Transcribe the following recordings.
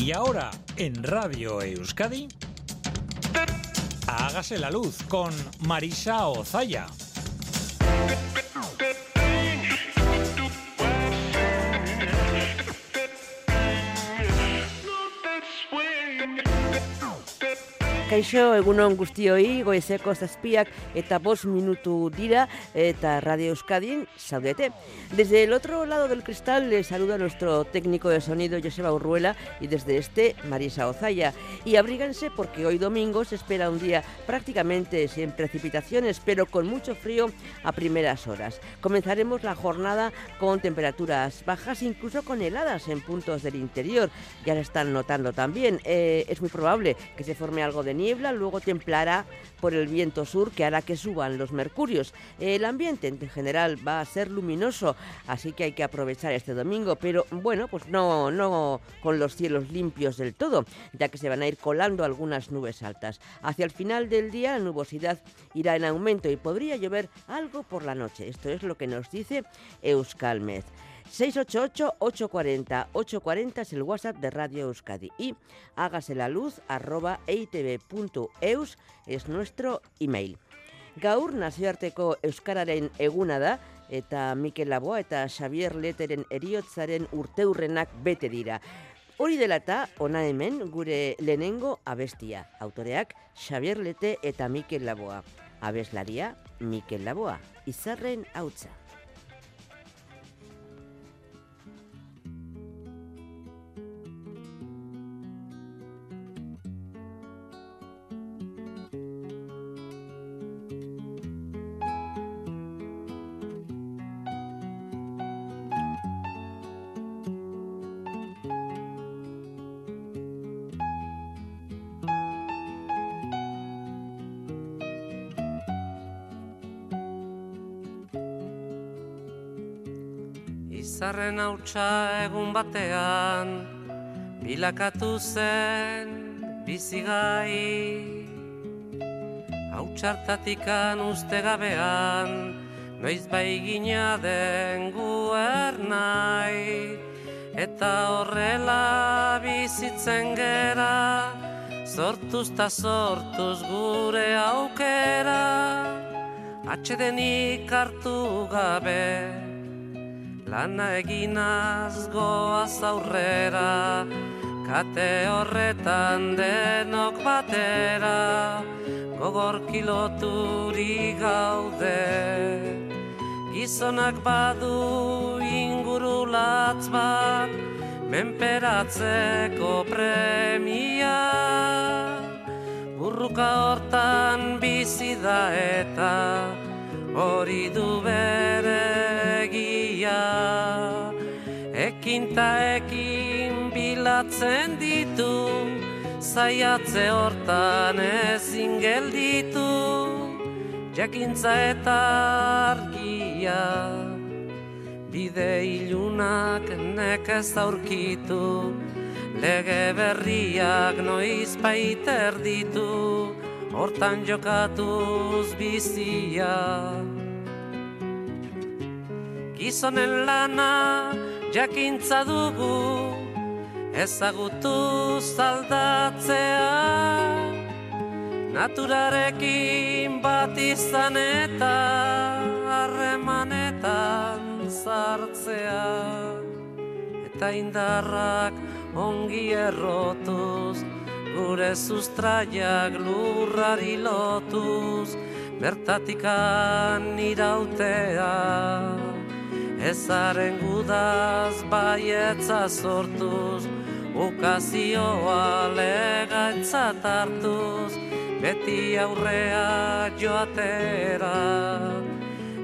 Y ahora, en Radio Euskadi, hágase la luz con Marisa Ozaya. Kaixo, egunon guztioi, goizeko zazpiak eta bost minutu dira eta Radio Euskadin saudete. Desde el otro lado del cristal le saluda nuestro técnico de sonido Joseba Urruela y desde este Marisa Ozaya. Y abríganse porque hoy domingo se espera un día prácticamente sin precipitaciones, pero con mucho frío a primeras horas. Comenzaremos la jornada con temperaturas bajas, incluso con heladas en puntos del interior. Ya lo están notando también. Eh, es muy probable que se forme algo de niebla, luego templará por el viento sur que hará que suban los mercurios. El ambiente en general va a ser luminoso, así que hay que aprovechar este domingo, pero bueno, pues no, no con los cielos limpios del todo, ya que se van a ir colando algunas nubes altas. Hacia el final del día la nubosidad irá en aumento y podría llover algo por la noche. Esto es lo que nos dice Euskalmet. 688-840-840 es el WhatsApp de Radio Euskadi y hágase la luz arroba eitv.eus es nuestro email. Gaur nazioarteko Euskararen eguna da eta Mikel Laboa eta Xavier Leteren eriotzaren urteurrenak bete dira. Hori dela eta ona hemen gure lehenengo abestia. Autoreak Xavier Lete eta Mikel Laboa. Abeslaria Mikel Laboa. Izarren hautza. Izarren hautsa egun batean Bilakatu zen bizigai Hautsartatikan uste gabean Noiz bai gina den guer nahi. Eta horrela bizitzen gera Sortuz ta sortuz gure aukera. Atxedenik hartu gabe Lana eginaz goaz aurrera, kate horretan denok batera, gogor kiloturi gaude. Gizonak badu ingurulatz bat, menperatzeko premia. Burruka hortan bizi da eta, hori du bere egia Ekin ta ekin bilatzen ditu Zaiatze hortan ezin gelditu. Jakintza eta argia Bide ilunak nekez aurkitu. Lege berriak noiz baiter ditu hortan jokatuz bizia. Gizonen lana jakintza dugu, ezagutu zaldatzea. Naturarekin bat izan eta harremanetan zartzea. Eta indarrak ongi errotuz, gure sustraiak lurrari lotuz, bertatikan irautea. Ezaren gudaz baietza sortuz, ukazioa legatzat hartuz, beti aurrea joatera.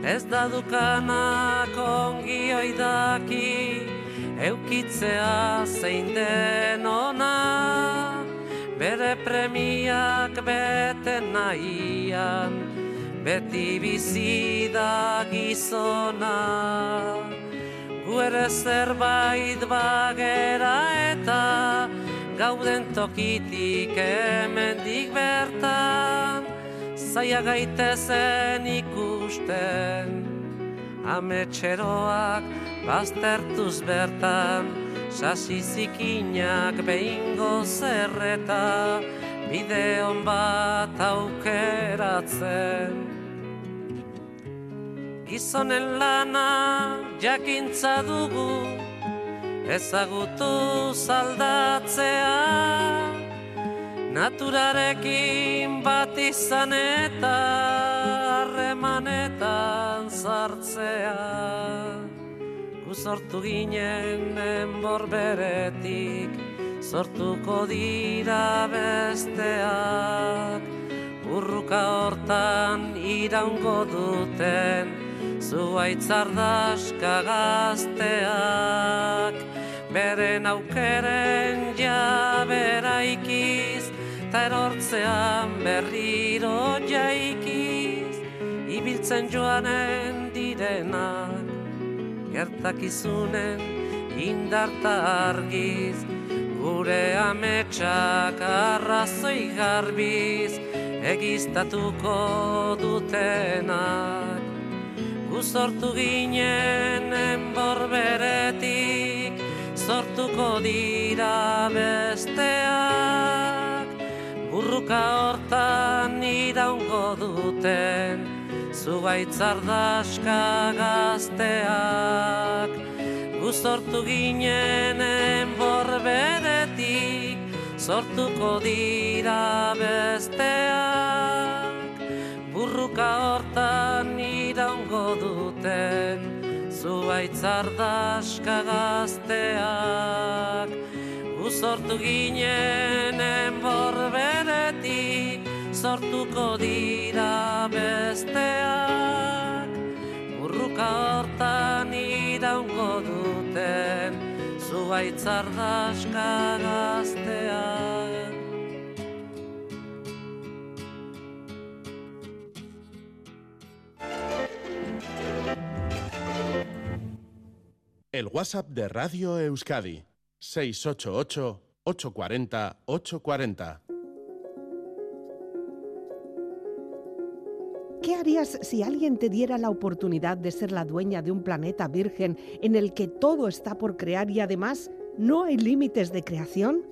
Ez da dukanak ongi oidaki, eukitzea zein den ona bere premiak bete nahian, beti bizi da gizona. Gu ere zerbait bagera eta gauden tokitik hemendik bertan, zaia gaitezen ikusten, ametxeroak baztertuz bertan, Sasi zikinak behingo zerreta Bideon bat aukeratzen Gizonen lana jakintza dugu Ezagutu zaldatzea. Naturarekin bat izan eta harremanetan zartzea Guzortu ginen enbor beretik Sortuko dira besteak. Urruka hortan iraungo duten Zuaitzardaska gazteak Beren aukeren jaberaikiz eta erortzean berriro jaikiz ibiltzen joanen direnak gertakizunen indarta argiz gure ametsak arrazoi garbiz egiztatuko dutenak guzortu ginen enborberetik sortuko dira besteak. Burruka hortan iraungo duten zugaitzardaska gazteak. Guztortu ginen enborberetik sortuko dira besteak burruka hortan iraungo duten zugaitzardaska gazteak. Sortu ginen enborberetik sortuko dira besteak. Burruka hortan iraungo duten zuaitzardaska gazteak El WhatsApp de Radio Euskadi 688-840-840. ¿Qué harías si alguien te diera la oportunidad de ser la dueña de un planeta virgen en el que todo está por crear y además no hay límites de creación?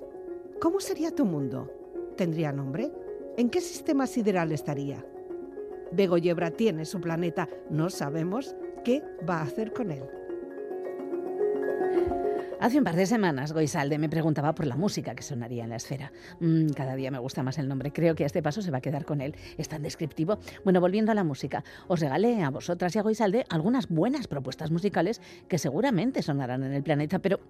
¿Cómo sería tu mundo? ¿Tendría nombre? ¿En qué sistema sideral estaría? Begoyebra tiene su planeta, no sabemos qué va a hacer con él. Hace un par de semanas Goisalde me preguntaba por la música que sonaría en la esfera. Mm, cada día me gusta más el nombre. Creo que a este paso se va a quedar con él. Es tan descriptivo. Bueno, volviendo a la música, os regalé a vosotras y a Goisalde algunas buenas propuestas musicales que seguramente sonarán en el planeta, pero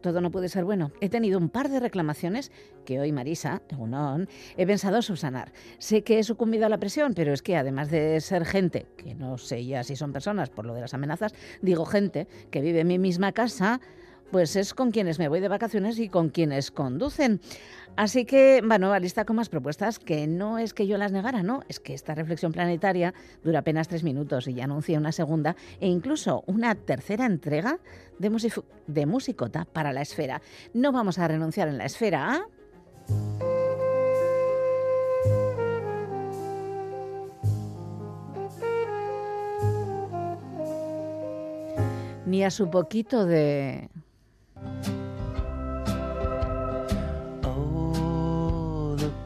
todo no puede ser bueno. He tenido un par de reclamaciones que hoy Marisa, Egunon, he pensado subsanar. Sé que he sucumbido a la presión, pero es que además de ser gente, que no sé ya si son personas por lo de las amenazas, digo gente que vive en mi misma casa, pues es con quienes me voy de vacaciones y con quienes conducen. Así que va nueva lista con más propuestas que no es que yo las negara, no, es que esta reflexión planetaria dura apenas tres minutos y ya anuncia una segunda e incluso una tercera entrega de, de Musicota para la esfera. No vamos a renunciar en la esfera a... Ni a su poquito de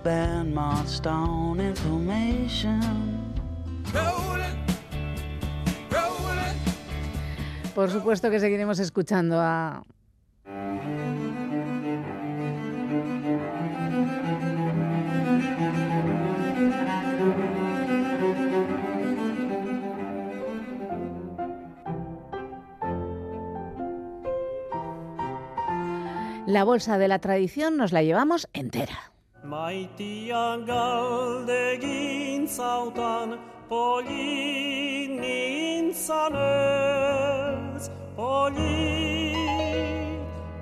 band marched on information. Por supuesto que seguiremos escuchando a La bolsa de la tradición nos la llevamos entera. Maitian galdegin zautan polin nintzan ez Polin,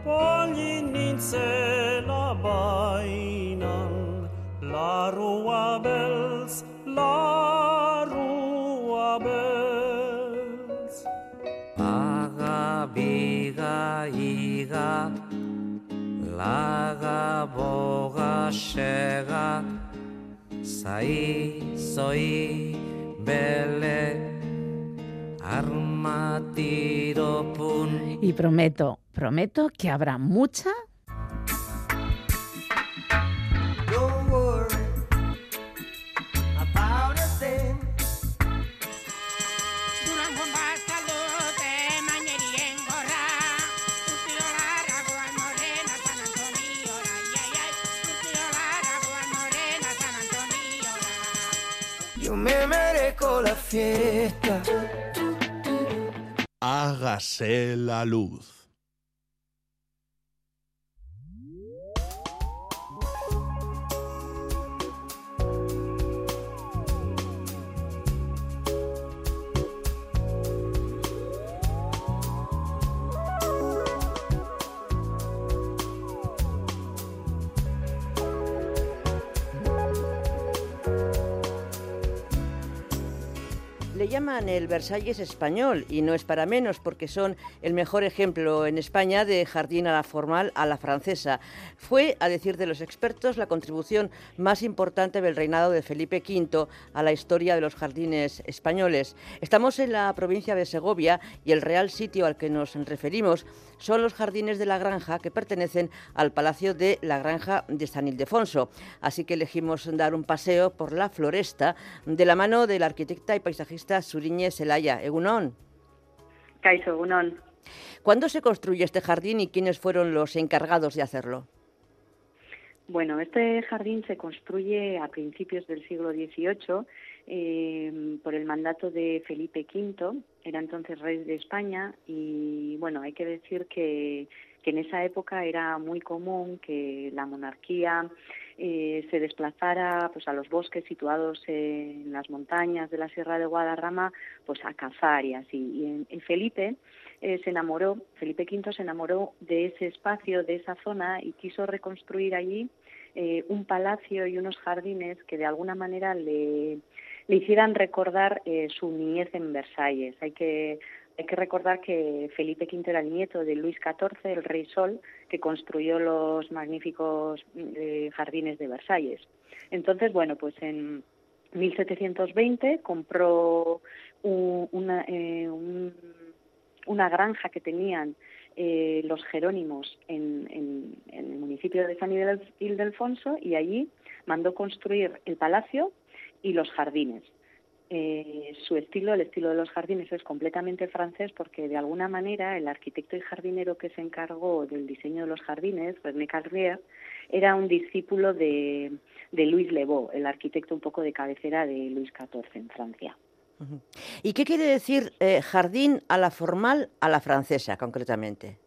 polin nintzela bainan. Larrua belz, larrua belz Aga, biga, iga, laga boga sega sai soy bele armatiro pun. Y prometo prometo que habrá mucha Yo me merezco la fiesta. Hágase la luz. El Versalles español y no es para menos porque son el mejor ejemplo en España de jardín a la formal a la francesa. Fue, a decir de los expertos, la contribución más importante del reinado de Felipe V a la historia de los jardines españoles. Estamos en la provincia de Segovia y el real sitio al que nos referimos son los jardines de la granja que pertenecen al Palacio de la Granja de San Ildefonso. Así que elegimos dar un paseo por la floresta de la mano de la arquitecta y paisajista Zelaya. Egunon. Kaiso, Egunon. ¿Cuándo se construye este jardín y quiénes fueron los encargados de hacerlo? Bueno, este jardín se construye a principios del siglo XVIII eh, por el mandato de Felipe V, era entonces rey de España y bueno, hay que decir que, que en esa época era muy común que la monarquía eh, se desplazara pues a los bosques situados en las montañas de la Sierra de Guadarrama pues a cazar y así. Y, en, Felipe eh, se enamoró, Felipe V se enamoró de ese espacio, de esa zona y quiso reconstruir allí eh, un palacio y unos jardines que de alguna manera le, le hicieran recordar eh, su niñez en Versalles. Hay que hay que recordar que Felipe V era el nieto de Luis XIV, el rey Sol, que construyó los magníficos eh, jardines de Versalles. Entonces, bueno, pues en 1720 compró un, una, eh, un, una granja que tenían eh, los Jerónimos en, en, en, el municipio de San Ildefonso y allí mandó construir el palacio y los jardines. Eh, su estilo, el estilo de los jardines, es completamente francés porque de alguna manera el arquitecto y jardinero que se encargó del diseño de los jardines, René Carrier, era un discípulo de, de Louis Lebeau, el arquitecto un poco de cabecera de Luis XIV en Francia. ¿Y qué quiere decir eh, jardín a la formal a la francesa, concretamente?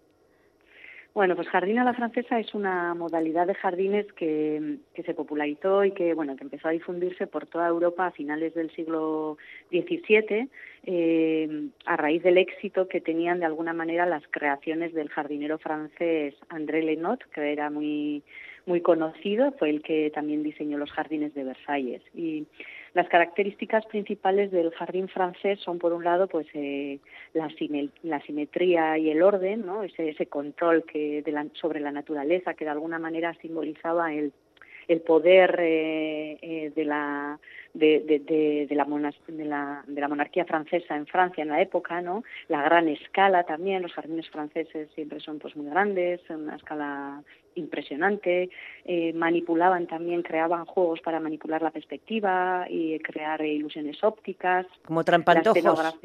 Bueno, pues jardín a la francesa es una modalidad de jardines que, que, se popularizó y que, bueno, que empezó a difundirse por toda Europa a finales del siglo XVII eh, a raíz del éxito que tenían de alguna manera las creaciones del jardinero francés André Lenot, que era muy muy conocido, fue el que también diseñó los jardines de Versalles. Y las características principales del jardín francés son, por un lado, pues eh, la, la, simetría y el orden, ¿no? ese, ese control que de la, sobre la naturaleza que de alguna manera simbolizaba el, el poder eh, eh, de, la, de, de, de, de, la de, la, de la monarquía francesa en Francia en la época, ¿no? La gran escala también, los jardines franceses siempre son pues muy grandes, una escala impresionante, eh, manipulaban también, creaban juegos para manipular la perspectiva y crear ilusiones ópticas. Como trampantojos.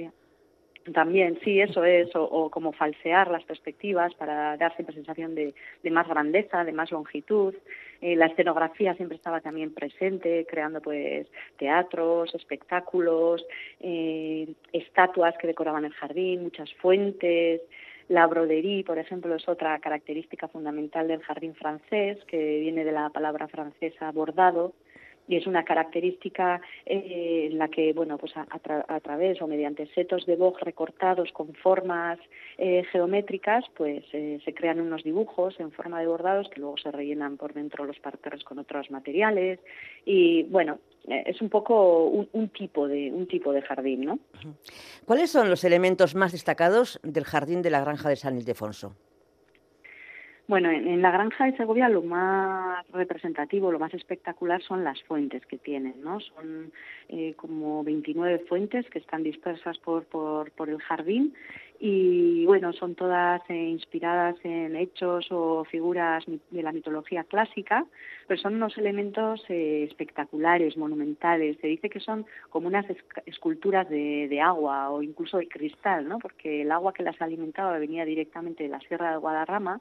También, sí, eso es, o, o, como falsear las perspectivas para dar siempre sensación de, más grandeza, de más longitud. Eh, la escenografía siempre estaba también presente, creando pues teatros, espectáculos, eh, estatuas que decoraban el jardín, muchas fuentes. La broderie, por ejemplo, es otra característica fundamental del jardín francés, que viene de la palabra francesa bordado, y es una característica eh, en la que, bueno, pues a, a, tra a, través o mediante setos de boj recortados con formas eh, geométricas, pues eh, se crean unos dibujos en forma de bordados que luego se rellenan por dentro los parterres con otros materiales y, bueno, es un poco un, un, tipo de un tipo de jardín, ¿no? ¿Cuáles son los elementos más destacados del jardín de la granja de San Ildefonso? Bueno, en, la granja de Segovia lo más representativo, lo más espectacular son las fuentes que tienen, ¿no? Son eh, como 29 fuentes que están dispersas por, por, por el jardín y bueno, son todas eh, inspiradas en hechos o figuras de la mitología clásica, pero son unos elementos eh, espectaculares, monumentales. Se dice que son como unas esc- esculturas de, de agua o incluso de cristal, ¿no? Porque el agua que las alimentaba venía directamente de la Sierra de Guadarrama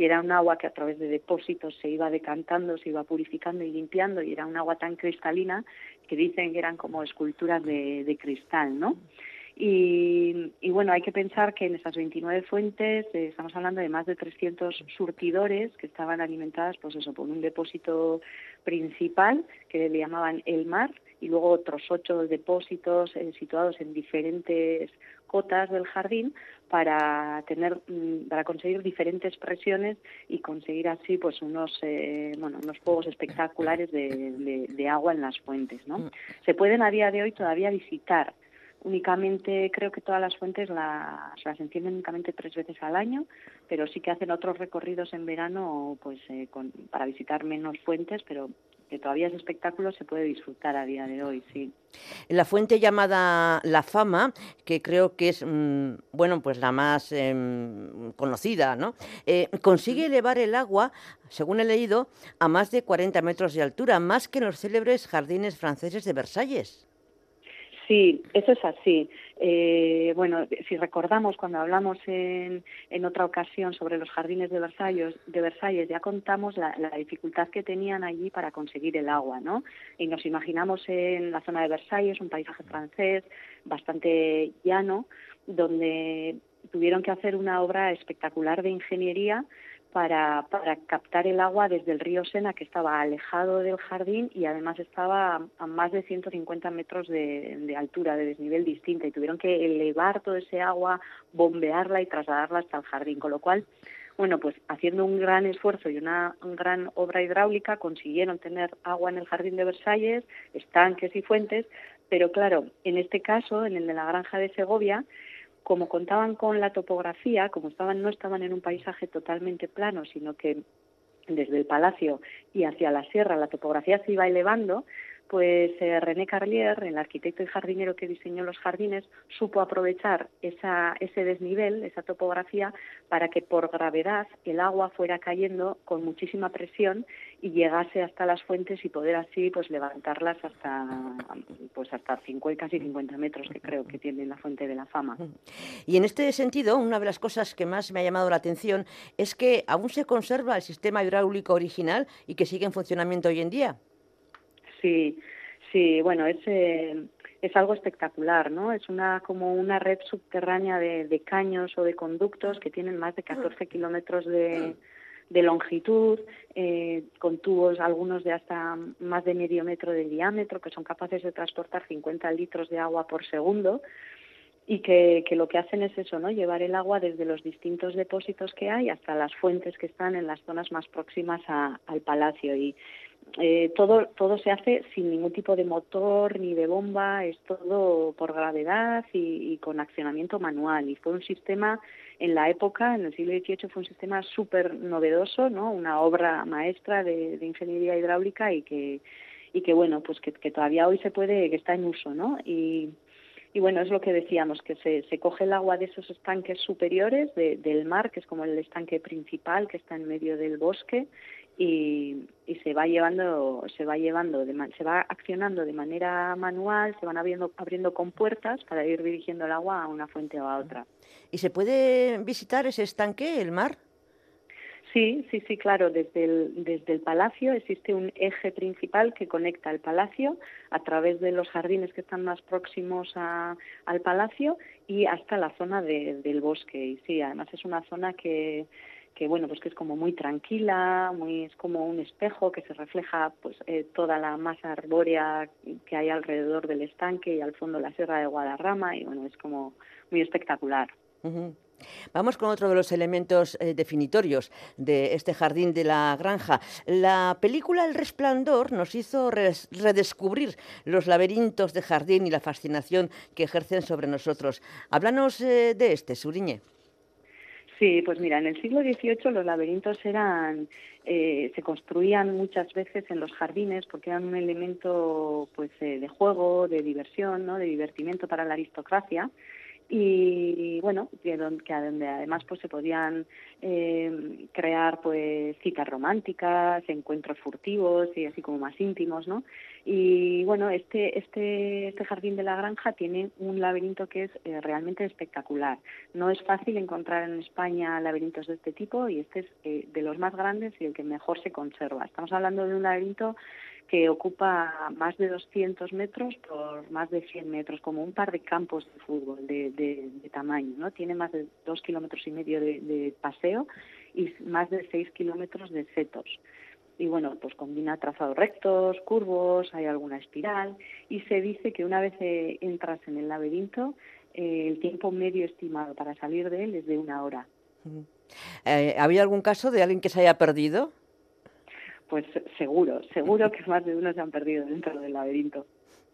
y era un agua que a través de depósitos se iba decantando, se iba purificando y limpiando y era un agua tan cristalina que dicen que eran como esculturas de, de cristal, ¿no? Y, y bueno, hay que pensar que en esas 29 fuentes eh, estamos hablando de más de 300 surtidores que estaban alimentadas, pues eso, por un depósito principal que le llamaban el mar y luego otros ocho depósitos eh, situados en diferentes cotas del jardín para tener mm, para conseguir diferentes presiones y conseguir así pues unos eh, bueno unos juegos espectaculares de, de- de agua en las fuentes no se pueden a día de hoy todavía visitar. Únicamente creo que todas las fuentes las, las encienden únicamente tres veces al año pero sí que hacen otros recorridos en verano pues eh, con- para visitar menos fuentes pero que todavía ese espectáculo se puede disfrutar a día de hoy sí La fuente llamada La Fama, que creo que es, mm, bueno, pues la más em, conocida, ¿no? Eh, consigue elevar el agua, según he leído, a más de 40 metros de altura, más que en los célebres jardines franceses de Versalles. Sí, eso es así. Eh, bueno, si recordamos cuando hablamos en, en otra ocasión sobre los jardines de Versalles, de Versalles ya contamos la, la dificultad que tenían allí para conseguir el agua, ¿no? Y nos imaginamos en la zona de Versalles un paisaje francés bastante llano, donde tuvieron que hacer una obra espectacular de ingeniería para, para captar el agua desde el río Sena, que estaba alejado del jardín y además estaba a, más de 150 metros de, de altura, de desnivel distinta, y tuvieron que elevar todo ese agua, bombearla y trasladarla hasta el jardín, con lo cual, bueno, pues haciendo un gran esfuerzo y una gran obra hidráulica consiguieron tener agua en el jardín de Versalles, estanques y fuentes, pero claro, en este caso, en el de la granja de Segovia, como contaban con la topografía, como estaban no estaban en un paisaje totalmente plano, sino que desde el palacio y hacia la sierra la topografía se iba elevando, pues eh, René Carlier, el arquitecto y jardinero que diseñó los jardines, supo aprovechar esa, ese desnivel, esa topografía, para que por gravedad el agua fuera cayendo con muchísima presión y llegase hasta las fuentes y poder así pues levantarlas hasta pues hasta 50, casi 50 metros que creo que tiene la fuente de la fama. Y en este sentido, una de las cosas que más me ha llamado la atención es que aún se conserva el sistema hidráulico original y que sigue en funcionamiento hoy en día. Sí, sí, bueno, es, eh, es algo espectacular, ¿no? Es una como una red subterránea de, de caños o de conductos que tienen más de 14 kilómetros de, de longitud, eh, con tubos, algunos de hasta más de medio metro de diámetro, que son capaces de transportar 50 litros de agua por segundo y que, que lo que hacen es eso, ¿no? Llevar el agua desde los distintos depósitos que hay hasta las fuentes que están en las zonas más próximas a- al palacio y eh, todo todo se hace sin ningún tipo de motor ni de bomba, es todo por gravedad y, y con accionamiento manual y fue un sistema en la época, en el siglo XVIII, fue un sistema súper novedoso, ¿no? Una obra maestra de, de ingeniería hidráulica y que y que bueno, pues que, que todavía hoy se puede, que está en uso, ¿no? Y, y bueno, es lo que decíamos, que se, se coge el agua de esos estanques superiores de- del mar, que es como el estanque principal que está en medio del bosque, y, y se va llevando, se va llevando, de, se va accionando de manera manual, se van abriendo, abriendo compuertas para ir dirigiendo el agua a una fuente o a otra. ¿Y se puede visitar ese estanque, el mar? Sí, sí, sí, claro. Desde el, desde el palacio existe un eje principal que conecta el palacio a través de los jardines que están más próximos a- al palacio y hasta la zona de- del bosque. Y sí, además es una zona que, que bueno, pues que es como muy tranquila, muy es como un espejo que se refleja pues eh, toda la masa arbórea que hay alrededor del estanque y al fondo la Sierra de Guadarrama y bueno, es como muy espectacular. Vamos con otro de los elementos eh, definitorios de este jardín de la granja. La película El Resplandor nos hizo redescubrir los laberintos de jardín y la fascinación que ejercen sobre nosotros. Háblanos eh, de este, Suriñe. Sí, pues mira, en el siglo XVIII los laberintos eran, eh, se construían muchas veces en los jardines porque eran un elemento pues eh, de juego, de diversión, ¿no? de divertimento para la aristocracia y bueno que donde, además pues se podían eh, crear pues citas románticas encuentros furtivos y así como más íntimos no y bueno este este este jardín de la granja tiene un laberinto que es eh, realmente espectacular. No es fácil encontrar en España laberintos de este tipo y este es eh, de los más grandes y el que mejor se conserva. Estamos hablando de un laberinto que ocupa más de 200 metros por más de 100 metros, como un par de campos de fútbol de, de, de tamaño, ¿no? Tiene más de dos kilómetros y medio de, paseo y más de seis kilómetros de setos. Y bueno, pues combina trazados rectos, curvos, hay alguna espiral y se dice que una vez eh, entras en el laberinto, eh, el tiempo medio estimado para salir de él es de una hora. Eh, ¿Había algún caso de alguien que se haya perdido? Pues seguro, seguro que más de uno se han perdido dentro del laberinto.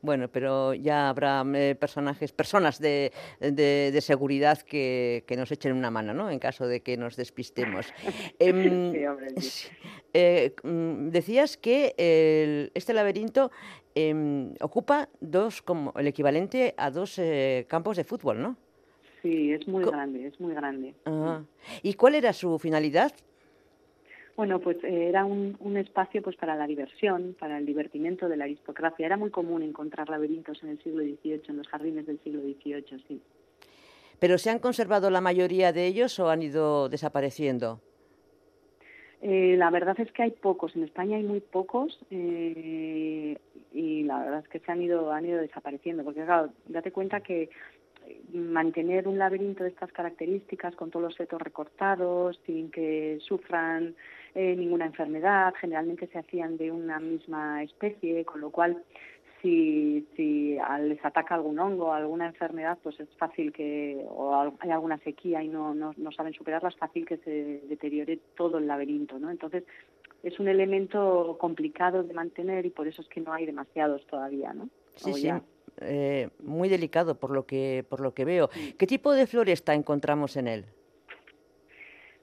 Bueno, pero ya habrá eh, personajes, personas de, de, de seguridad que, que, nos echen una mano, ¿no? En caso de que nos despistemos. eh, sí, hombre, sí. eh, decías que el, este laberinto em, ocupa dos, como el equivalente a dos eh, campos de fútbol, ¿no? Sí, es muy Co grande, es muy grande. ¿Y cuál era su finalidad? Bueno, pues eh, era un, un, espacio pues para la diversión, para el divertimento de la aristocracia. Era muy común encontrar laberintos en el siglo XVIII, en los jardines del siglo XVIII, sí. ¿Pero se han conservado la mayoría de ellos o han ido desapareciendo? Eh, la verdad es que hay pocos. En España hay muy pocos eh, y la verdad es que se han ido han ido desapareciendo. Porque claro, date cuenta que mantener un laberinto de estas características con todos los setos recortados, sin que sufran eh, ninguna enfermedad, generalmente se hacían de una misma especie, con lo cual si, si les ataca algún hongo o alguna enfermedad, pues es fácil que, o hay alguna sequía y no, no, no saben superarla, es fácil que se deteriore todo el laberinto, ¿no? Entonces, es un elemento complicado de mantener y por eso es que no hay demasiados todavía, ¿no? Sí, sí. Eh, muy delicado por lo que por lo que veo. ¿Qué tipo de floresta encontramos en él?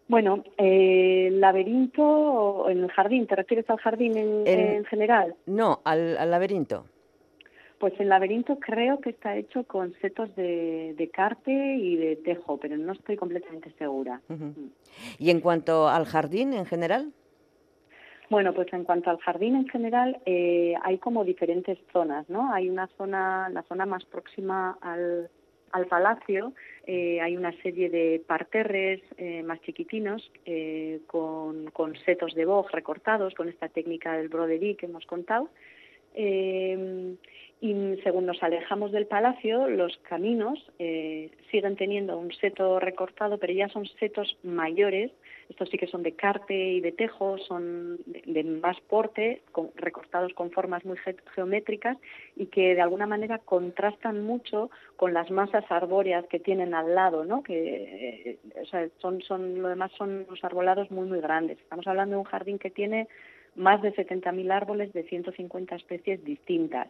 Bueno, eh, el laberinto en el jardín, ¿te refieres al jardín en, en, en general? No, al, al, laberinto. Pues el laberinto creo que está hecho con setos de, de, carpe y de tejo, pero no estoy completamente segura. Uh -huh. ¿Y en cuanto al jardín en general? Bueno, pues en cuanto al jardín en general, eh, hay como diferentes zonas, ¿no? Hay una zona, la zona más próxima al, al palacio, eh, hay una serie de parterres eh, más chiquitinos eh, con, con, setos de boj recortados, con esta técnica del broderie que hemos contado. Eh, y según nos alejamos del palacio, los caminos siguen teniendo un seto recortado, pero ya son setos mayores. Estos sí que son de carpe y de tejo, son de, de más porte, con, recortados con formas muy ge geométricas y que de alguna manera contrastan mucho con las masas arbóreas que tienen al lado, ¿no? Que, eh, o sea, son, son, lo demás son unos arbolados muy, muy grandes. Estamos hablando de un jardín que tiene más de 70.000 árboles de 150 especies distintas.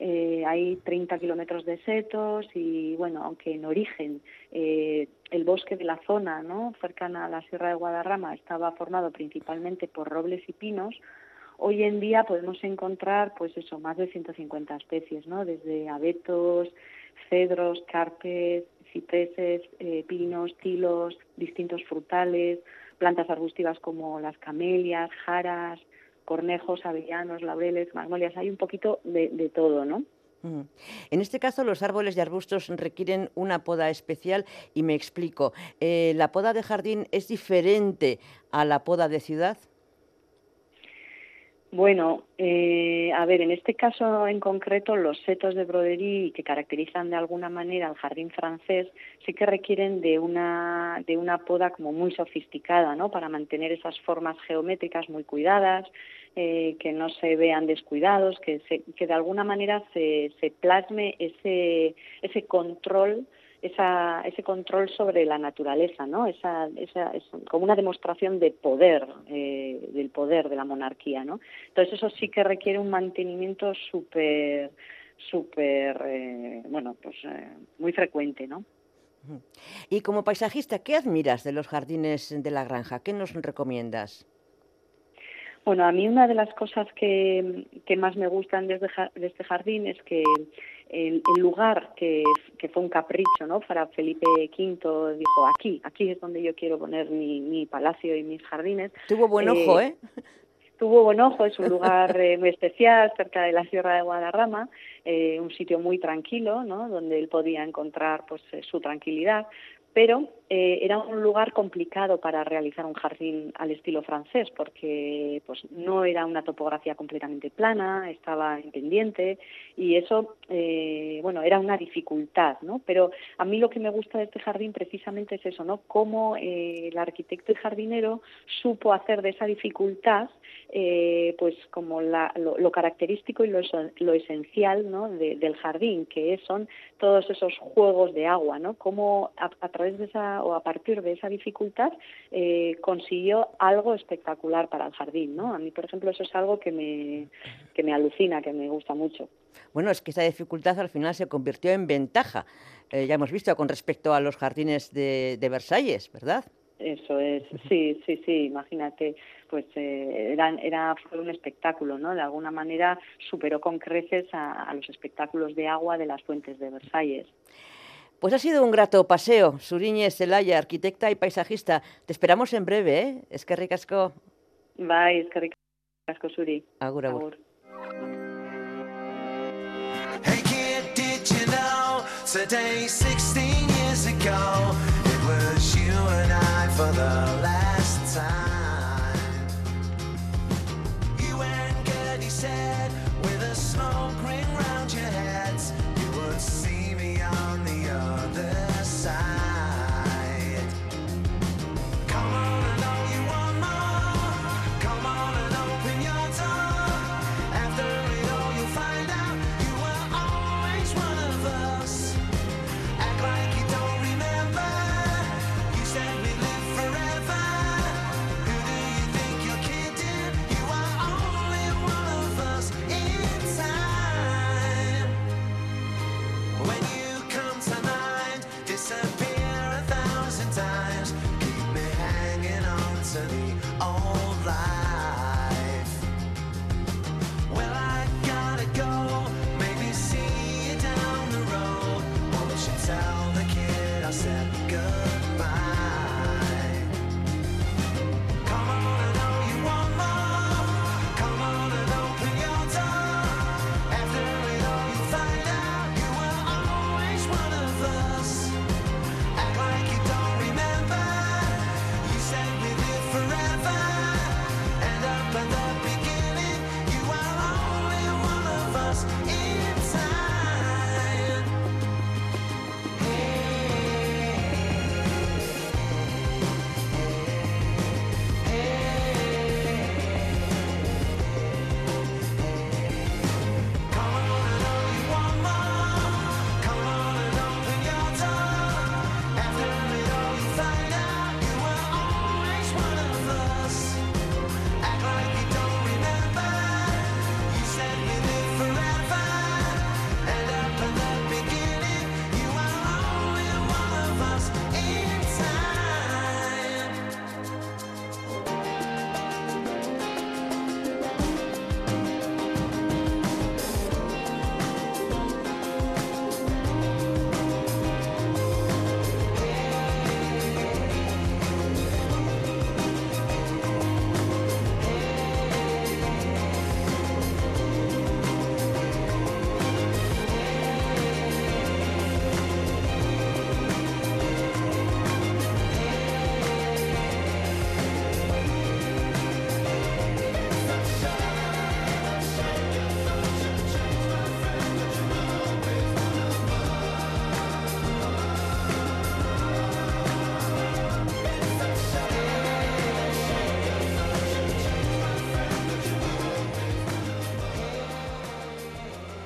Eh, hay 30 kilómetros de setos y, bueno, aunque en origen eh, el bosque de la zona, ¿no? cercana a la Sierra de Guadarrama, estaba formado principalmente por robles y pinos, hoy en día podemos encontrar, pues eso, más de 150 especies, ¿no? Desde abetos, cedros, carpes, cipreses, eh, pinos, tilos, distintos frutales, plantas arbustivas como las camelias, jaras, cornejos, avellanos, laureles, magnolias, hay un poquito de, de todo, ¿no? En este caso, los árboles y arbustos requieren una poda especial y me explico. Eh, ¿La poda de jardín es diferente a la poda de ciudad? Bueno, eh, a ver, en este caso en concreto, los setos de broderie que caracterizan de alguna manera al jardín francés sí que requieren de una, de una poda como muy sofisticada, ¿no? Para mantener esas formas geométricas muy cuidadas, eh, que no se vean descuidados, que, se, que de alguna manera se, se plasme ese, ese control esa, ese control sobre la naturaleza, ¿no? Esa, esa, es como una demostración de poder, eh, del poder de la monarquía, ¿no? Entonces eso sí que requiere un mantenimiento súper, súper, eh, bueno, pues muy frecuente, ¿no? Y como paisajista, ¿qué admiras de los jardines de la granja? ¿Qué nos recomiendas? Bueno, a mí una de las cosas que, que más me gustan de este, de este jardín es que el, el lugar que, que fue un capricho ¿no? para Felipe V dijo aquí, aquí es donde yo quiero poner mi, mi palacio y mis jardines. Tuvo buen ojo, ¿eh? Tuvo buen ojo, es un lugar eh, muy especial cerca de la Sierra de Guadarrama, eh, un sitio muy tranquilo, ¿no? donde él podía encontrar pues eh, su tranquilidad, pero eh, era un lugar complicado para realizar un jardín al estilo francés porque pues no era una topografía completamente plana, estaba en pendiente y eso eh, bueno era una dificultad, ¿no? Pero a mí lo que me gusta de este jardín precisamente es eso, ¿no? Cómo eh, el arquitecto y jardinero supo hacer de esa dificultad eh, pues como la- lo, característico y lo, lo esencial ¿no? de- del jardín, que son todos esos juegos de agua, ¿no? Cómo a, a través de esa o a partir de esa dificultad eh, consiguió algo espectacular para el jardín, ¿no? A mí, por ejemplo, eso es algo que me, que me alucina, que me gusta mucho. Bueno, es que esa dificultad al final se convirtió en ventaja. Eh, ya hemos visto con respecto a los jardines de, de Versalles, ¿verdad? Eso es, sí, sí, sí, imagínate, pues eh, eran, era, fue un espectáculo, ¿no? De alguna manera superó con creces a, a los espectáculos de agua de las fuentes de Versalles. Pues ha sido un grato paseo. Suriñe Celaya, arquitecta y paisajista. Te esperamos en breve, ¿eh? Es que ricasco. Bai, eskerrik asko zuri. Agur, agur. Agur. Hey kid, did you know today, 16 years ago, it was you and I for the last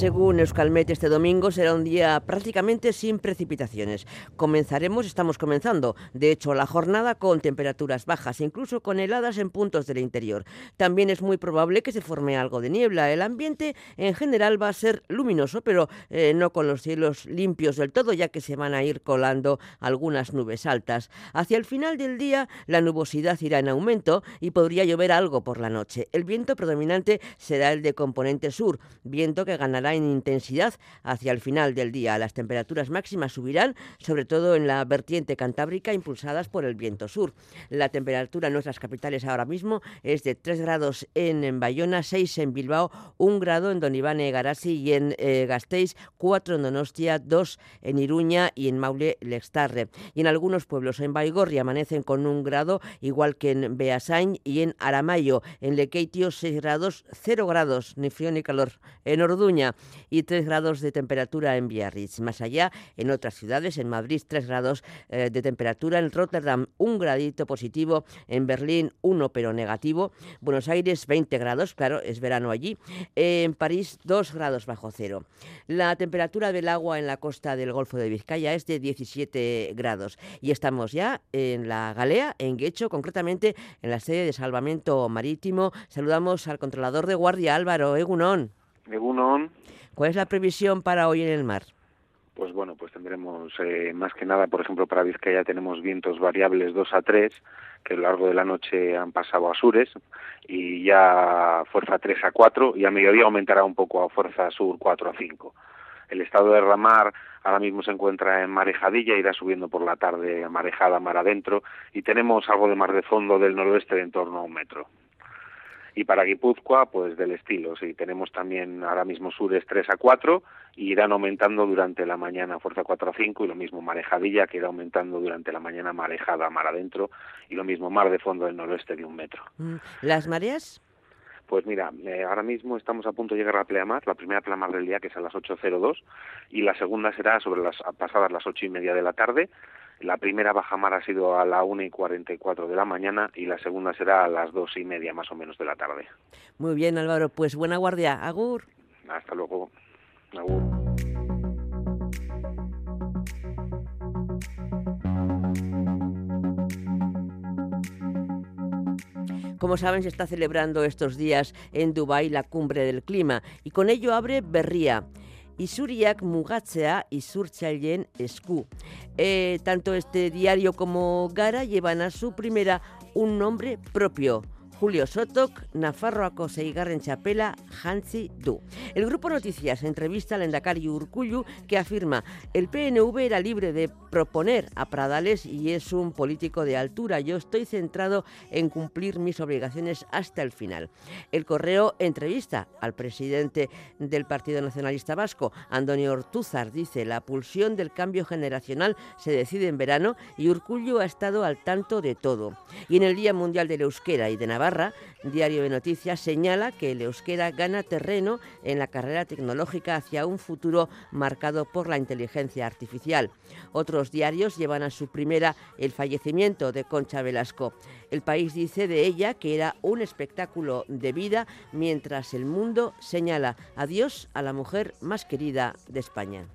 Según Euskalmet, este domingo será un día prácticamente sin precipitaciones. Comenzaremos, estamos comenzando, de hecho, la jornada con temperaturas bajas, incluso con heladas en puntos del interior. También es muy probable que se forme algo de niebla. El ambiente en general va a ser luminoso, pero eh, no con los cielos limpios del todo, ya que se van a ir colando algunas nubes altas. Hacia el final del día, la nubosidad irá en aumento y podría llover algo por la noche. El viento predominante será el de componente sur, viento que ganará en intensidad hacia el final del día. Las temperaturas máximas subirán, sobre todo en la vertiente cantábrica, impulsadas por el viento sur. La temperatura en nuestras capitales ahora mismo es de 3 grados en, Bayona, 6 en Bilbao, 1 grado en Donibane Garasi y en eh, Gasteiz, 4 en Donostia, 2 en Iruña y en Maule Lextarre. Y en algunos pueblos en Baigorri amanecen con un grado, igual que en Beasain y en Aramayo. En Lekeitio 6 grados, 0 grados, ni frío ni calor. En Orduña y 3 grados de temperatura en Biarritz. Más allá, en otras ciudades, en Madrid 3 grados eh, de temperatura, en Rotterdam un gradito positivo, en Berlín 1 pero negativo, Buenos Aires 20 grados, claro, es verano allí, en París 2 grados bajo cero. La temperatura del agua en la costa del Golfo de Vizcaya es de 17 grados y estamos ya en la Galea, en Guecho, concretamente en la sede de salvamento marítimo. Saludamos al controlador de guardia Álvaro Egunon. Egunon, ¿Cuál es la previsión para hoy en el mar? pues bueno, pues tendremos eh, más que nada, por ejemplo, para Vizcaya tenemos vientos variables 2 a 3, que a lo largo de la noche han pasado a sures, y ya fuerza 3 a 4, y a mediodía aumentará un poco a fuerza sur 4 a 5. El estado de Ramar ahora mismo se encuentra en marejadilla, irá subiendo por la tarde marejada mar adentro, y tenemos algo de mar de fondo del noroeste de en torno a un metro. Y para Guipúzcoa, pues del estilo, sí, tenemos también ahora mismo sures 3 a 4 y irán aumentando durante la mañana fuerza 4 a 5 y lo mismo marejadilla que irá aumentando durante la mañana marejada mar adentro y lo mismo mar de fondo del noroeste de un metro. Mm, ¿Las mareas? Pues mira, eh, ahora mismo estamos a punto de llegar a la pleamar, la primera pleamar del día que es a las 8.02 y la segunda será sobre las pasadas las ocho y media de la tarde. La primera bajamar ha sido a la 1 y 44 de la mañana y la segunda será a las dos y media más o menos de la tarde. Muy bien, Álvaro, pues buena guardia. Agur. Hasta luego. Agur. Como saben, se está celebrando estos días en Dubái la cumbre del clima y con ello abre Berría. Isuriak mugatzea izurtzaileen esku. Eh, tanto este diario como Gara llevan a su primera un nombre propio. Julio Sotok, Nafarroako seigarren txapela jantzi du. El Grupo Noticias entrevista al Endacari Urkullu que afirma el PNV era libre de proponer a Pradales y es un político de altura. Yo estoy centrado en cumplir mis obligaciones hasta el final. El Correo entrevista al presidente del Partido Nacionalista Vasco, Antonio Ortúzar, dice la pulsión del cambio generacional se decide en verano y Urkullu ha estado al tanto de todo. Y en el Día Mundial del Euskera y de Navarra, Diario de Noticias señala que el euskera gana terreno en la carrera tecnológica hacia un futuro marcado por la inteligencia artificial. Otros diarios llevan a su primera el fallecimiento de Concha Velasco. El país dice de ella que era un espectáculo de vida, mientras el mundo señala adiós a la mujer más querida de España.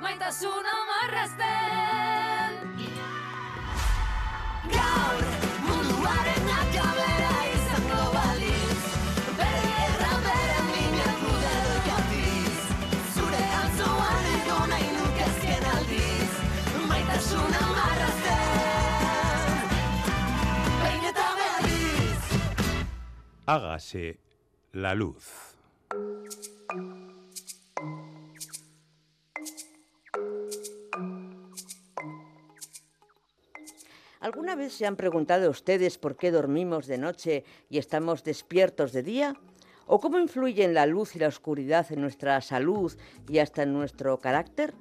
maitasuna marrasten. Gaur, munduaren akabera izango baliz, bere erra bere minak udelkatiz, zure antzoan ego nahi nukezken aldiz, maitasuna marrasten. Bein eta berriz. Hágase la luz. ¿Alguna vez se han preguntado ustedes por qué dormimos de noche y estamos despiertos de día? ¿O cómo influyen la luz y la oscuridad en nuestra salud y hasta en nuestro carácter?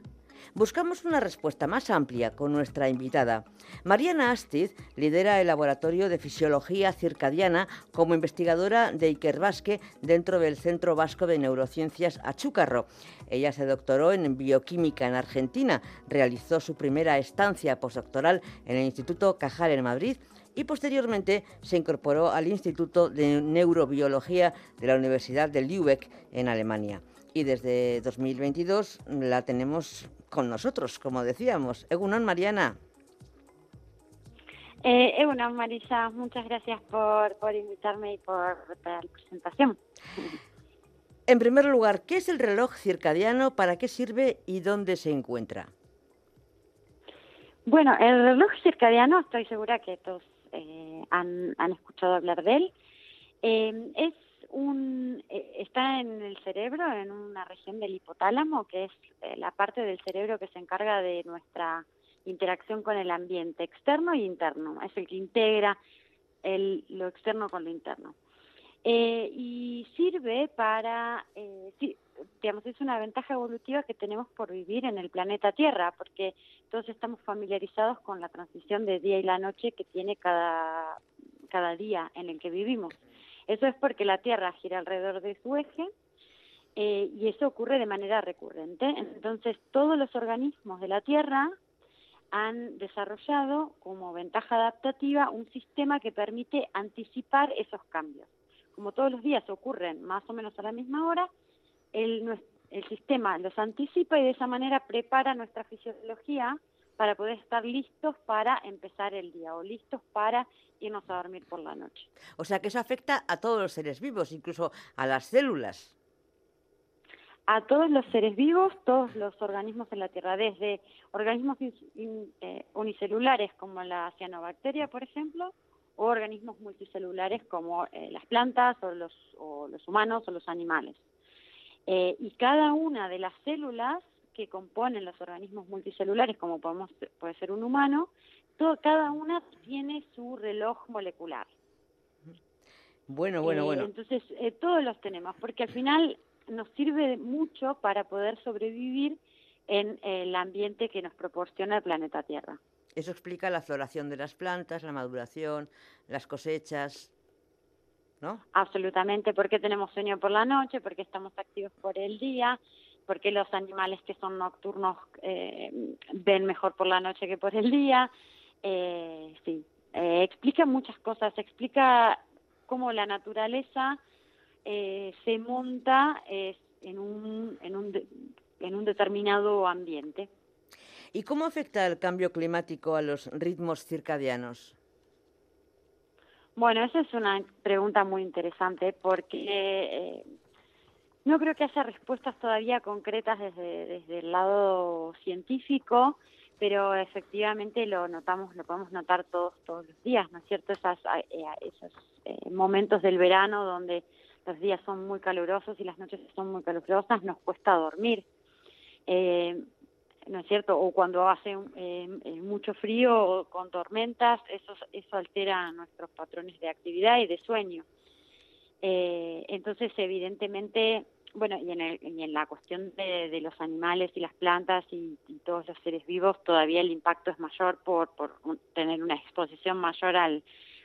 Buscamos una respuesta más amplia con nuestra invitada. Mariana Astiz lidera el Laboratorio de Fisiología Circadiana como investigadora de Ikerbasque dentro del Centro Vasco de Neurociencias Achúcarro. Ella se doctoró en bioquímica en Argentina, realizó su primera estancia postdoctoral en el Instituto Cajal en Madrid y posteriormente se incorporó al Instituto de Neurobiología de la Universidad de Lübeck en Alemania. Y desde 2022 la tenemos con nosotros, como decíamos. Egunon, Mariana. Eh, bueno, Marisa, muchas gracias por, por invitarme y por la presentación. En primer lugar, ¿qué es el reloj circadiano? ¿Para qué sirve y dónde se encuentra? Bueno, el reloj circadiano, estoy segura que todos eh, han, han escuchado hablar de él. Eh, es un, eh, está en el cerebro, en una región del hipotálamo, que es eh, la parte del cerebro que se encarga de nuestra interacción con el ambiente externo y interno. Es el que integra el, lo externo con lo interno. Eh, y sirve para, eh, digamos, es una ventaja evolutiva que tenemos por vivir en el planeta Tierra, porque todos estamos familiarizados con la transición de día y la noche que tiene cada, cada día en el que vivimos. Eso es porque la Tierra gira alrededor de su eje eh, y eso ocurre de manera recurrente. Entonces, todos los organismos de la Tierra han desarrollado como ventaja adaptativa un sistema que permite anticipar esos cambios. Como todos los días ocurren más o menos a la misma hora, el, el sistema los anticipa y de esa manera prepara nuestra fisiología para poder estar listos para empezar el día o listos para irnos a dormir por la noche. O sea que eso afecta a todos los seres vivos, incluso a las células. a todos los seres vivos, todos los organismos en la Tierra, desde organismos in- in- eh, unicelulares como la cianobacteria, por ejemplo, o organismos multicelulares como eh, las plantas o los, o los humanos o los animales. Eh, y cada una de las células que componen los organismos multicelulares, como podemos, puede ser un humano, todo, cada una tiene su reloj molecular. Bueno, bueno, Eh, bueno. Entonces, eh, todos los tenemos, porque al final nos sirve mucho para poder sobrevivir en el ambiente que nos proporciona el planeta Tierra. Eso explica la floración de las plantas, la maduración, las cosechas, ¿no? Absolutamente, porque tenemos sueño por la noche, porque estamos activos por el día, porque los animales que son nocturnos eh, ven mejor por la noche que por el día. Eh, sí, eh, explica muchas cosas, explica cómo la naturaleza eh, se monta en, un, en, un en un determinado ambiente. ¿Y cómo afecta el cambio climático a los ritmos circadianos? Bueno, esa es una pregunta muy interesante porque eh, no creo que haya respuestas todavía concretas desde, desde el lado científico, pero efectivamente lo notamos, lo podemos notar todos todos los días, ¿no es cierto? Esas, eh, esos eh, momentos del verano donde los días son muy calurosos y las noches son muy calurosas, nos cuesta dormir. Eh, ¿no es cierto? O cuando hace eh, mucho frío o con tormentas, eso, eso altera nuestros patrones de actividad y de sueño. Eh, entonces, evidentemente, bueno, y en, el- y en la cuestión de, de los animales y las plantas y, y todos los seres vivos, todavía el impacto es mayor por, por un- tener una exposición mayor al,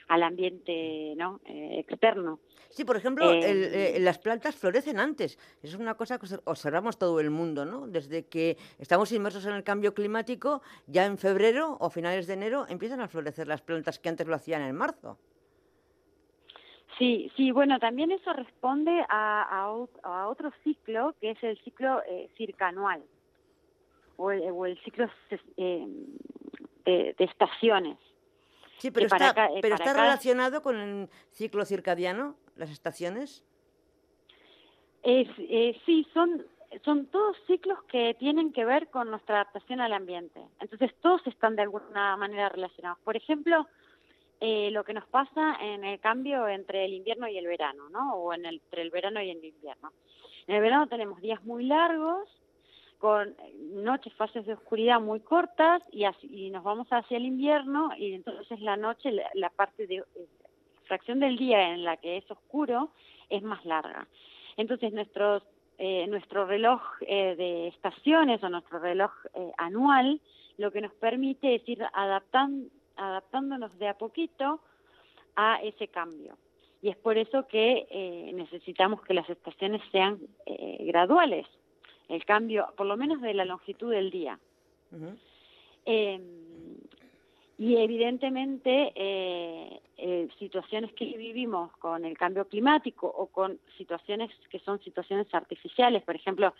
al ambiente ¿no? Eh, externo. Sí, por ejemplo, Eh, el- eh, las plantas florecen antes. Eso es una cosa que obser- observamos todo el mundo, ¿no? Desde que estamos inmersos en el cambio climático, ya en febrero o finales de enero empiezan a florecer las plantas que antes lo hacían en marzo. Sí, sí, bueno, también eso responde a, a, ot- a otro ciclo que es el ciclo eh, circanual o el, o el ciclo eh, de, de estaciones. Sí, pero está, eh, pero está relacionado con el ciclo circadiano, las estaciones. Es, eh, sí, son, son todos ciclos que tienen que ver con nuestra adaptación al ambiente. Entonces, todos están de alguna manera relacionados. Por ejemplo, eh, lo que nos pasa en el cambio entre el invierno y el verano, ¿no? O en el- entre el verano y el invierno. En el verano tenemos días muy largos, con eh, noches, fases de oscuridad muy cortas, y, nos vamos hacia el invierno, y entonces la noche, la, parte de eh, fracción del día en la que es oscuro, es más larga. Entonces, nuestros, eh, nuestro reloj eh, de estaciones o nuestro reloj eh, anual lo que nos permite es ir adaptan- adaptándonos de a poquito a ese cambio. Y es por eso que eh, necesitamos que las estaciones sean eh, graduales, el cambio, por lo menos de la longitud del día. Eh, y evidentemente eh, eh, situaciones que vivimos con el cambio climático o con situaciones que son situaciones artificiales, por ejemplo,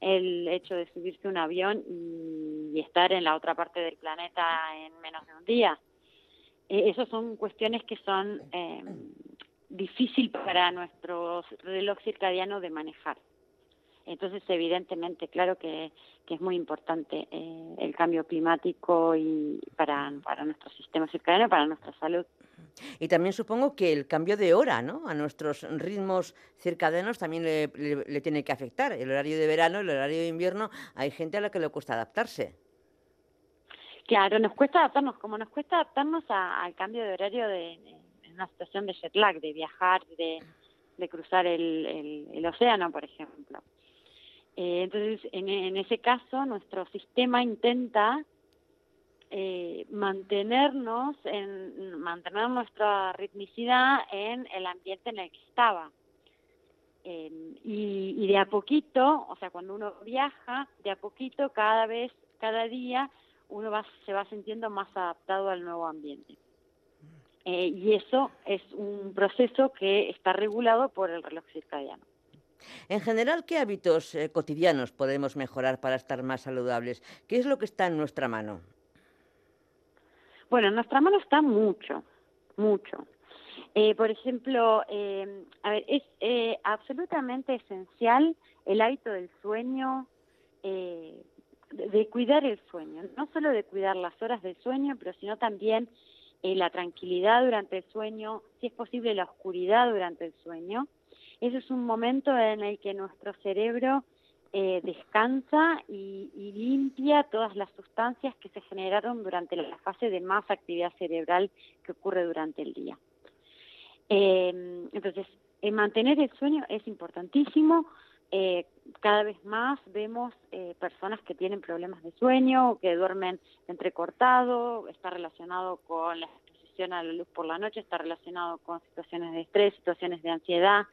el hecho de subirse un avión y, y estar en la otra parte del planeta en menos de un día. Eh, esas son cuestiones que son eh, difícil para nuestro reloj circadiano de manejar. Entonces, evidentemente, claro que, que es muy importante eh, el cambio climático y para, para nuestro sistema circadiano, para nuestra salud. Y también supongo que el cambio de hora, ¿no? A nuestros ritmos circadianos también le, tiene que afectar. El horario de verano, el horario de invierno, hay gente a la que le cuesta adaptarse. Claro, nos cuesta adaptarnos, como nos cuesta adaptarnos a- al cambio de horario de, una situación de jet lag, de viajar, de, cruzar el océano, por ejemplo. Eh, entonces, en, en ese caso, nuestro sistema intenta eh, mantenernos, en, mantener nuestra ritmicidad en el ambiente en el que estaba. Y, y de a poquito, o sea, cuando uno viaja, de a poquito, cada vez, cada día, uno va, se va sintiendo más adaptado al nuevo ambiente. Eh, y eso es un proceso que está regulado por el reloj circadiano. En general, ¿qué hábitos eh, cotidianos podemos mejorar para estar más saludables? ¿Qué es lo que está en nuestra mano? Bueno, en nuestra mano está mucho, mucho. Eh, por ejemplo, eh, a ver, es eh, absolutamente esencial el hábito del sueño, eh, de, de cuidar el sueño, no solo de cuidar las horas del sueño, pero sino también eh, la tranquilidad durante el sueño, si es posible la oscuridad durante el sueño. Ese es un momento en el que nuestro cerebro eh, descansa y, y limpia todas las sustancias que se generaron durante la fase de más actividad cerebral que ocurre durante el día. Eh, entonces, eh, mantener el sueño es importantísimo. Eh, cada vez más vemos eh, personas que tienen problemas de sueño, que duermen entrecortado, está relacionado con la exposición a la luz por la noche, está relacionado con situaciones de estrés, situaciones de ansiedad,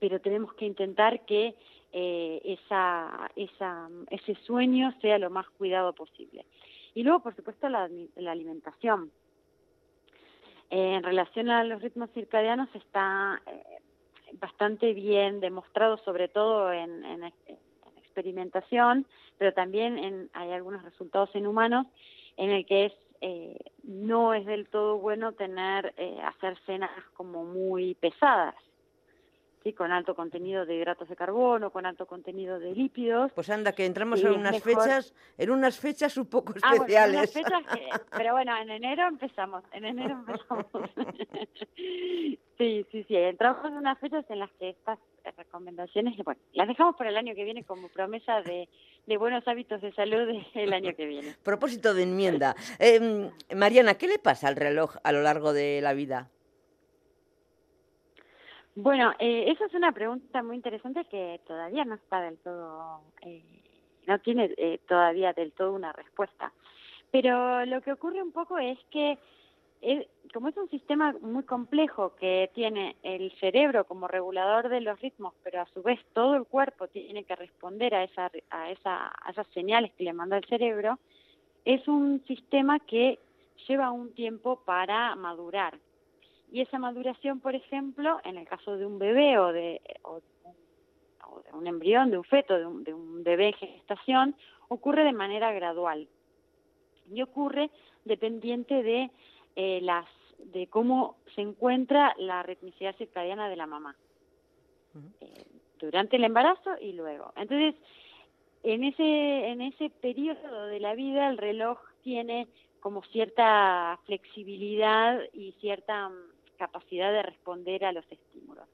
pero tenemos que intentar que eh, esa, esa, ese sueño sea lo más cuidado posible. Y luego, por supuesto, la, la alimentación. Eh, en relación a los ritmos circadianos está eh, bastante bien demostrado, sobre todo en, en, en experimentación, pero también en, hay algunos resultados en humanos en el que es eh, no es del todo bueno tener eh, hacer cenas como muy pesadas, sí, con alto contenido de hidratos de carbono, con alto contenido de lípidos. Pues anda, que entramos en unas mejor- fechas, en unas fechas un poco Ah, bueno, en unas especiales. fechas que- pero bueno, en enero empezamos, en enero empezamos. sí, sí, sí, entramos en unas fechas en las que estas recomendaciones, bueno, las dejamos para el año que viene como promesa de, de buenos hábitos de salud el año que viene. Propósito de enmienda. Eh, Mariana, ¿qué le pasa al reloj a lo largo de la vida? Bueno, eh, esa es una pregunta muy interesante que todavía no está del todo, eh, no tiene eh, todavía del todo una respuesta. Pero lo que ocurre un poco es que, eh, como es un sistema muy complejo que tiene el cerebro como regulador de los ritmos, pero a su vez todo el cuerpo tiene que responder a, esa, a, esa, a esas señales que le manda el cerebro, es un sistema que lleva un tiempo para madurar. Y esa maduración, por ejemplo, en el caso de un bebé o de, o de un, o de un embrión, de un feto, de un, de un bebé en gestación, ocurre de manera gradual. Y ocurre dependiente de eh, las de cómo se encuentra la ritmicidad circadiana de la mamá eh, durante el embarazo y luego. Entonces, en ese en ese periodo de la vida el reloj tiene como cierta flexibilidad y cierta mm, capacidad de responder a los estímulos.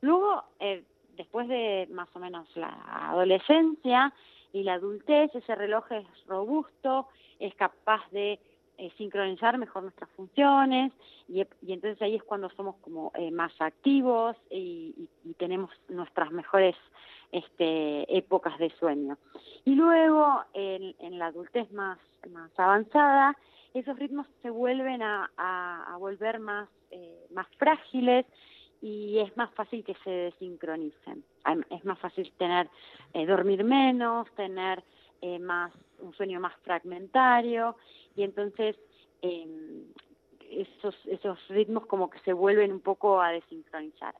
Luego, eh, después de más o menos la adolescencia y la adultez, ese reloj es robusto, es capaz de eh, sincronizar mejor nuestras funciones y, entonces ahí es cuando somos como eh, más activos y, tenemos nuestras mejores este, épocas de sueño. Y luego, en, la adultez más avanzada, esos ritmos se vuelven a, volver más, eh, más frágiles y es más fácil que se desincronicen. Es más fácil tener, eh, dormir menos, tener eh, más un sueño más fragmentario y entonces eh, esos, esos ritmos como que se vuelven un poco a desincronizar.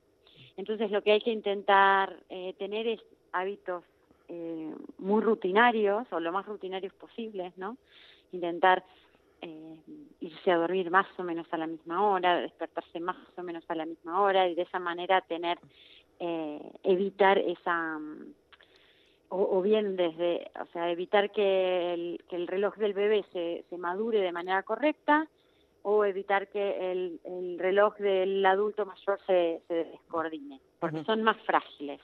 Entonces lo que hay que intentar eh, tener es hábitos eh, muy rutinarios o lo más rutinarios posibles, ¿no? Intentar eh, irse a dormir más o menos a la misma hora, despertarse más o menos a la misma hora y de esa manera tener, eh, evitar esa, mm, o, o bien desde, o sea, evitar que el, que el reloj del bebé se, se madure de manera correcta o evitar que el, el reloj del adulto mayor se, se descoordine, porque son más frágiles.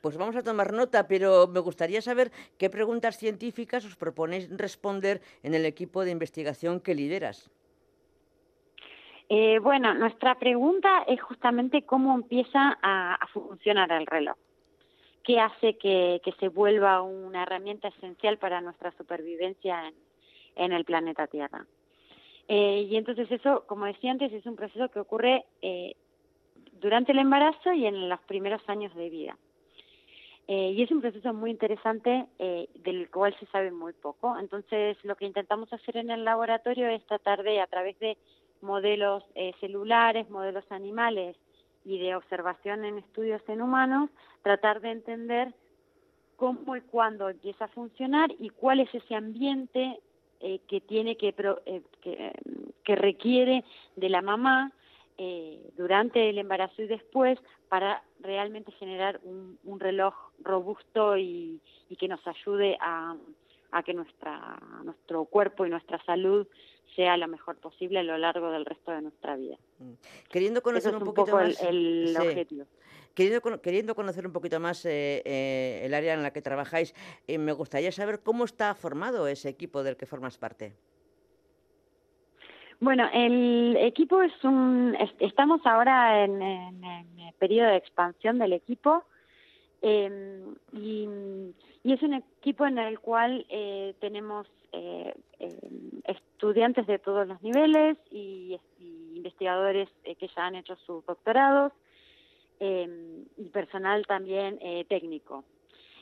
Pues vamos a tomar nota, pero me gustaría saber qué preguntas científicas os proponéis responder en el equipo de investigación que lideras. Eh, bueno, nuestra pregunta es justamente cómo empieza a, funcionar el reloj. ¿Qué hace que, que se vuelva una herramienta esencial para nuestra supervivencia en, en el planeta Tierra? Eh, y entonces eso, como decía antes, es un proceso que ocurre eh, durante el embarazo y en los primeros años de vida. Eh, y es un proceso muy interesante eh, del cual se sabe muy poco. Entonces, lo que intentamos hacer en el laboratorio es tratar de, a través de modelos eh, celulares, modelos animales y de observación en estudios en humanos, tratar de entender cómo y cuándo empieza a funcionar y cuál es ese ambiente eh, que tiene que, eh, que, que requiere de la mamá eh, durante el embarazo y después para realmente generar un, un reloj robusto y, y que nos ayude a, a que nuestra, nuestro cuerpo y nuestra salud sea lo mejor posible a lo largo del resto de nuestra vida. Queriendo conocer es un un poquito poco más el sí. objetivo. Queriendo, queriendo conocer un poquito más eh, eh, el área en la que trabajáis, eh, me gustaría saber cómo está formado ese equipo del que formas parte. Bueno, el equipo es un. es- Estamos ahora en, el periodo de expansión del equipo eh, y, es un equipo en el cual eh, tenemos eh, eh, estudiantes de todos los niveles y, y investigadores eh, que ya han hecho sus doctorados eh, y personal también eh, técnico.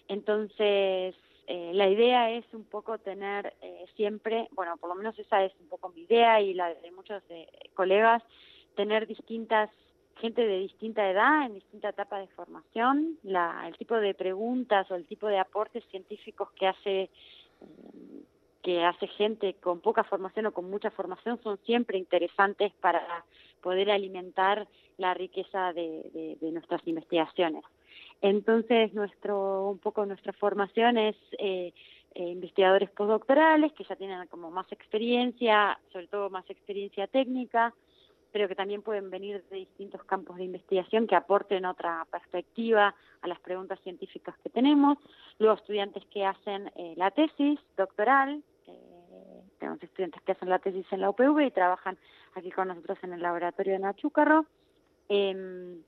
Entonces, eh, la idea es un poco tener eh, siempre, bueno, por lo menos esa es un poco mi idea y la de muchos eh, colegas, tener distintas, gente de distinta edad, en distinta etapa de formación, la, el tipo de preguntas o el tipo de aportes científicos que hace, eh, que hace gente con poca formación o con mucha formación son siempre interesantes para poder alimentar la riqueza de, de- de nuestras investigaciones. Entonces, nuestro, un poco nuestra formación es eh, eh, investigadores postdoctorales que ya tienen como más experiencia, sobre todo más experiencia técnica, pero que también pueden venir de distintos campos de investigación que aporten otra perspectiva a las preguntas científicas que tenemos. Luego estudiantes que hacen eh, la tesis doctoral, eh, tenemos estudiantes que hacen la tesis en la UPV y trabajan aquí con nosotros en el laboratorio de Nachúcarro. Em,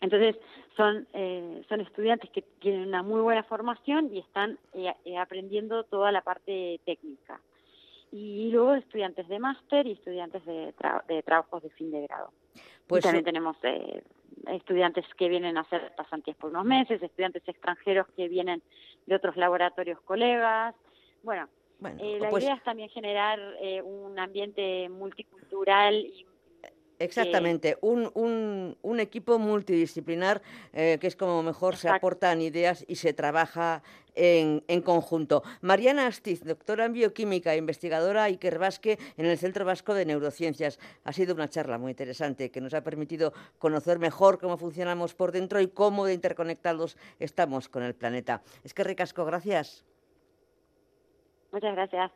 entonces, son, eh, son estudiantes que tienen una muy buena formación y están eh, eh, aprendiendo toda la parte técnica. Y luego estudiantes de máster y estudiantes de, tra- de trabajos de fin de grado. Pues y también so- tenemos eh, estudiantes que vienen a hacer pasantías por unos meses, estudiantes extranjeros que vienen de otros laboratorios colegas. Bueno, eh, la pues- idea es también generar eh, un ambiente multicultural y Exactamente, un, un, un equipo multidisciplinar eh, que es como mejor se aportan ideas y se trabaja en, en conjunto. Mariana Astiz, doctora en bioquímica e investigadora Iker Vasque en el Centro Vasco de Neurociencias. Ha sido una charla muy interesante que nos ha permitido conocer mejor cómo funcionamos por dentro y cómo de interconectados estamos con el planeta. Es que ricasco, gracias. muchas gracias.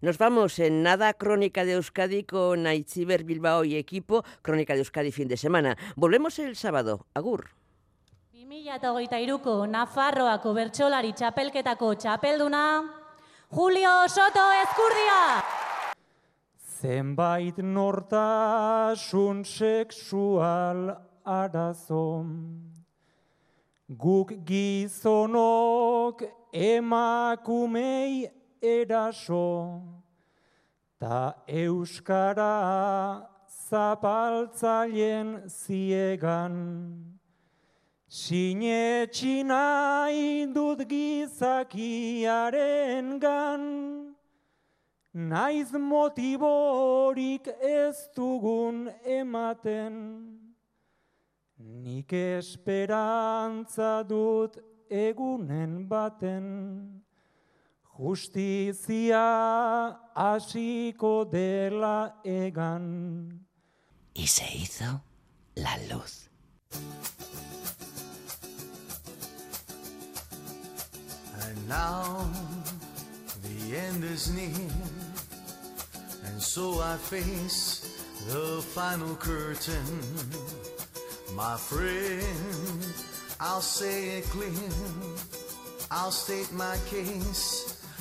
Nos vamos en nada Crónica de Euskadi con Aitziber Bilbao y equipo Crónica de Euskadi fin de semana. Volvemos el sábado. Agur. 2023ko Nafarroako bertsolari txapelketako txapelduna Julio Soto Ezkurdia! Zenbait nortasun sexual arazo Guk gizonok emakumei eraso Ta euskara zapaltzaileen ziegan Sinetxi nahi dut gizakiaren gan, naiz motiborik ez dugun ematen. Nik esperantza dut egunen baten, justizia hasiko dela egan. Y se hizo la luz. And now the end is near, and so I face the final curtain. My friend, I'll say it clear, I'll state my case,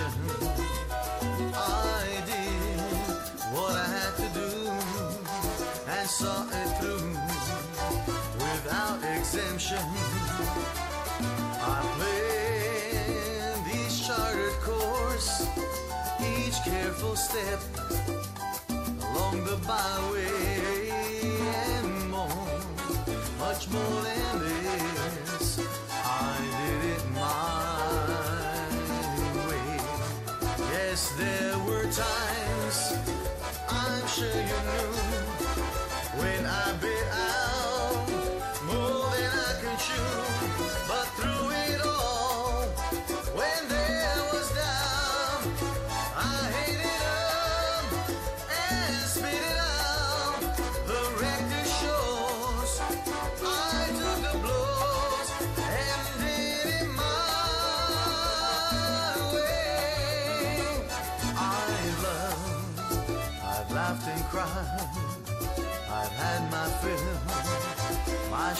mention. I did what I had to do and saw it through without exemption. I planned each chartered course, each careful step along the byway and more, much more than this.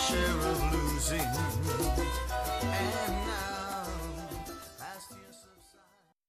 Share of losing.